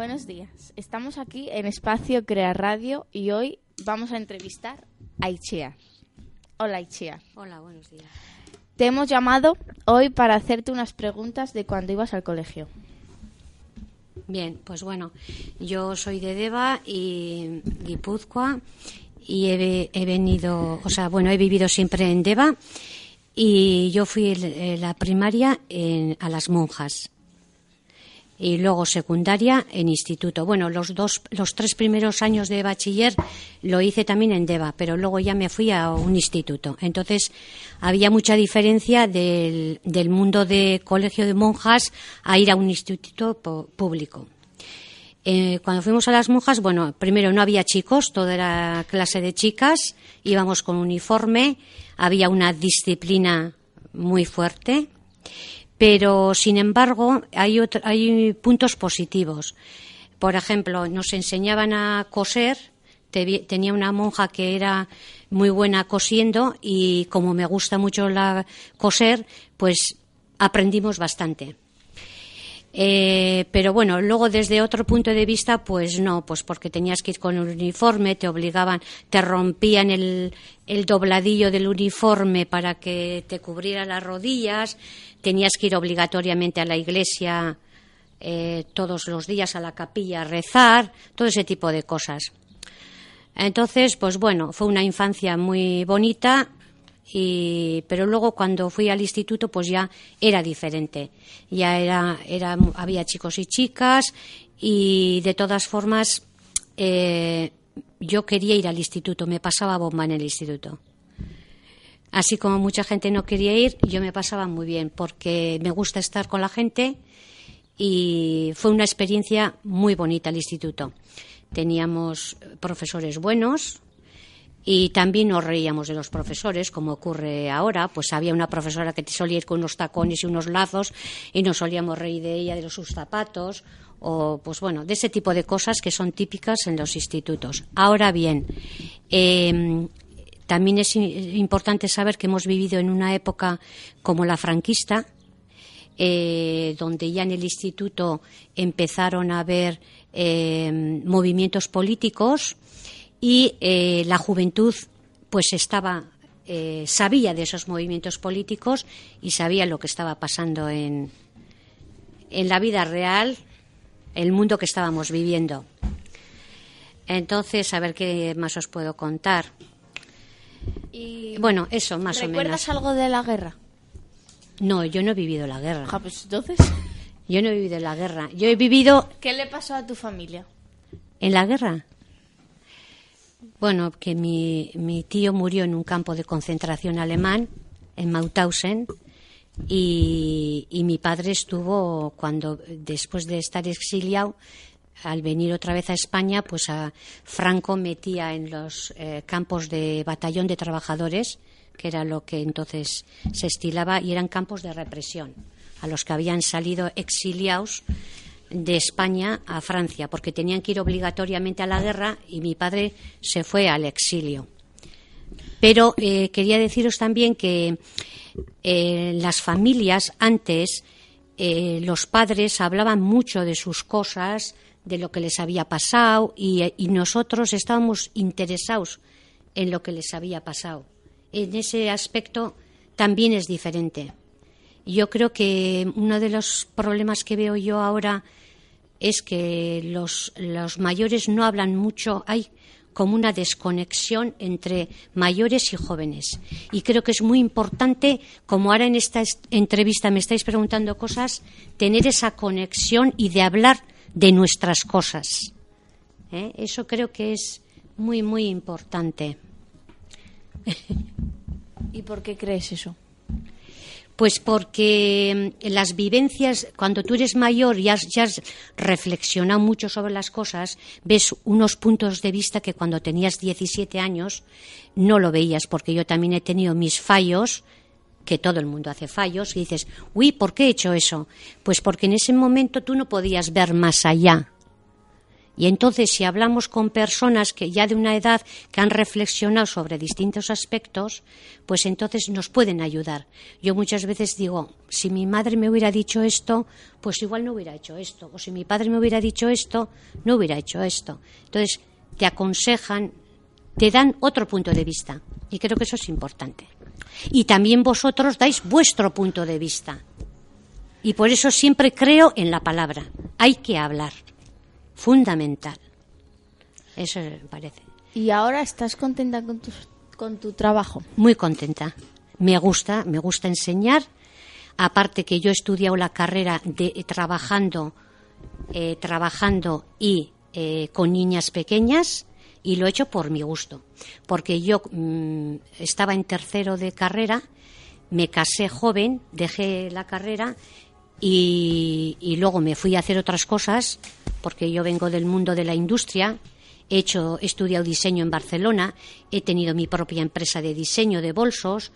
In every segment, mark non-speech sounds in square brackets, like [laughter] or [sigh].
Buenos días. Estamos aquí en Espacio Crea Radio y hoy vamos a entrevistar a Ichia. Hola Ichia. Hola, buenos días. Te hemos llamado hoy para hacerte unas preguntas de cuando ibas al colegio. Bien, pues bueno, yo soy de Deva y Guipúzcoa y he, he venido, o sea, bueno, he vivido siempre en Deva y yo fui en la primaria en, a las monjas y luego secundaria en instituto. Bueno, los dos, los tres primeros años de bachiller lo hice también en Deva, pero luego ya me fui a un instituto. Entonces había mucha diferencia del, mundo de colegio de monjas a ir a un instituto público. Eh, cuando fuimos a las monjas, bueno, primero no había chicos, toda era clase de chicas, íbamos con uniforme, había una disciplina muy fuerte pero, sin embargo, hay, hay puntos positivos. Por ejemplo, nos enseñaban a coser. tenía una monja que era muy buena cosiendo y como me gusta mucho la coser, pues aprendimos bastante. Eh, pero bueno, luego desde otro punto de vista, pues no, pues porque tenías que ir con un uniforme, te obligaban, te rompían el, el dobladillo del uniforme para que te cubriera las rodillas, tenías que ir obligatoriamente a la iglesia eh, todos los días a la capilla a rezar, todo ese tipo de cosas. Entonces, pues bueno, fue una infancia muy bonita, y, pero luego cuando fui al instituto, pues ya era diferente. Ya era, era había chicos y chicas y de todas formas eh, yo quería ir al instituto, me pasaba bomba en el instituto. Así como mucha gente no quería ir, yo me pasaba muy bien porque me gusta estar con la gente y fue una experiencia muy bonita el instituto. Teníamos profesores buenos y también nos reíamos de los profesores, como ocurre ahora. Pues había una profesora que te solía ir con unos tacones y unos lazos y nos solíamos reír de ella, de sus zapatos o pues bueno, de ese tipo de cosas que son típicas en los institutos. Ahora bien, eh, también es importante saber que hemos vivido en una época como la franquista, eh, donde ya en el instituto empezaron a haber eh, movimientos políticos y eh, la juventud pues estaba sabía de esos movimientos políticos y sabía lo que estaba pasando en, en la vida real, el mundo que estábamos viviendo. Entonces, a ver qué más os puedo contar. Y bueno, eso, más o menos. ¿Recuerdas algo de la guerra? No, yo no he vivido la guerra. Ah, pues entonces. Yo no he vivido la guerra. Yo he vivido. ¿Qué le pasó a tu familia? ¿En la guerra? Bueno, que mi, mi tío murió en un campo de concentración alemán, en Mauthausen, y, mi padre estuvo, cuando después de estar exiliado, al venir otra vez a España, pues a Franco metía en los eh, campos de batallón de trabajadores, que era lo que entonces se estilaba, y eran campos de represión, a los que habían salido exiliados de España a Francia, porque tenían que ir obligatoriamente a la guerra y mi padre se fue al exilio. Pero eh, quería deciros también que eh, las familias antes los padres hablaban mucho de sus cosas, de lo que les había pasado y, nosotros estábamos interesados en lo que les había pasado. En ese aspecto también es diferente. Yo creo que uno de los problemas que veo yo ahora es que los, mayores no hablan mucho, hay como una desconexión entre mayores y jóvenes. Y creo que es muy importante, como ahora en esta entrevista me estáis preguntando cosas, tener esa conexión y de hablar de nuestras cosas. ¿eh? Eso creo que es muy, muy importante. [laughs] ¿Y por qué crees eso? Pues porque mm, las vivencias, cuando tú eres mayor y has, reflexionado mucho sobre las cosas, ves unos puntos de vista que cuando tenías 17 años no lo veías, porque yo también he tenido mis fallos, que todo el mundo hace fallos, y dices, uy, ¿por qué he hecho eso? Pues porque en ese momento tú no podías ver más allá y entonces, si hablamos con personas que ya de una edad que han reflexionado sobre distintos aspectos, pues entonces nos pueden ayudar. Yo muchas veces digo, si mi madre me hubiera dicho esto, pues igual no hubiera hecho esto. O si mi padre me hubiera dicho esto, no hubiera hecho esto. Entonces, te aconsejan, te dan otro punto de vista. Y creo que eso es importante. Y también vosotros dais vuestro punto de vista. Y por eso siempre creo en la palabra. Hay que hablar fundamental. Eso me parece. ¿Y ahora estás contenta con tu, con tu trabajo? Muy contenta. Me gusta, me gusta enseñar. Aparte que yo he estudiado la carrera de trabajando, eh, trabajando y eh, con niñas pequeñas y lo he hecho por mi gusto, porque yo mm, estaba en tercero de carrera, me casé joven, dejé la carrera y, luego me fui a hacer otras cosas porque yo vengo del mundo de la industria, he hecho, he estudiado diseño en Barcelona, he tenido mi propia empresa de diseño de bolsos,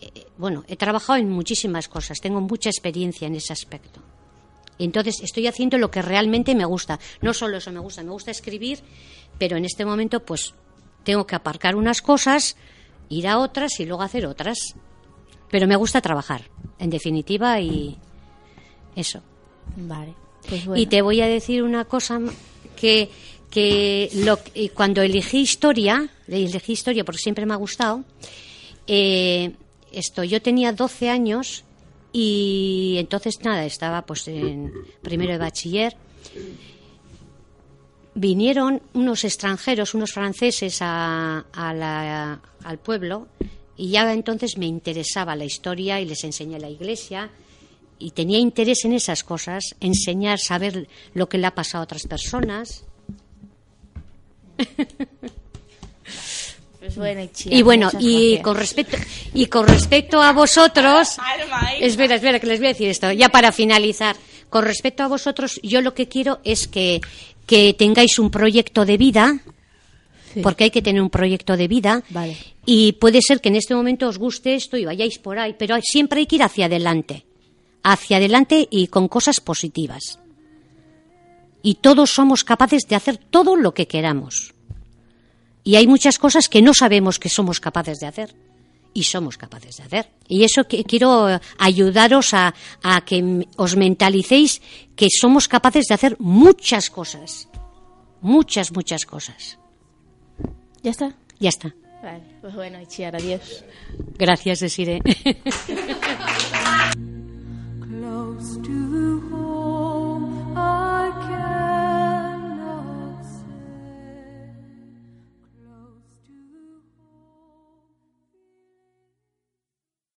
eh, bueno, he trabajado en muchísimas cosas, tengo mucha experiencia en ese aspecto. Entonces estoy haciendo lo que realmente me gusta. No solo eso me gusta, me gusta escribir, pero en este momento pues tengo que aparcar unas cosas, ir a otras y luego hacer otras. Pero me gusta trabajar, en definitiva, y eso. Vale. Pues y te voy a decir una cosa que, que lo, cuando elegí historia, elegí historia porque siempre me ha gustado, eh, esto, yo tenía 12 años y entonces nada, estaba pues en primero de bachiller. Vinieron unos extranjeros, unos franceses a, al pueblo y ya entonces me interesaba la historia y les enseñé la iglesia y tenía interés en esas cosas, enseñar, saber lo que le ha pasado a otras personas. [laughs] Pues bueno, y bueno, y con respecto y con respecto a vosotros, [laughs] espera, espera que les voy a decir esto, ya para finalizar. Con respecto a vosotros, yo lo que quiero es que, que tengáis un proyecto de vida, porque hay que tener un proyecto de vida. Y puede ser que en este momento os guste esto y vayáis por ahí, pero siempre hay que ir hacia adelante hacia adelante y con cosas positivas. Y todos somos capaces de hacer todo lo que queramos. Y hay muchas cosas que no sabemos que somos capaces de hacer. Y somos capaces de hacer. Y eso que quiero ayudaros a, a que os mentalicéis que somos capaces de hacer muchas cosas. Muchas, muchas cosas. ¿Ya está? Ya está. Vale, pues bueno, Chiara, adiós. Gracias, Desire. [laughs]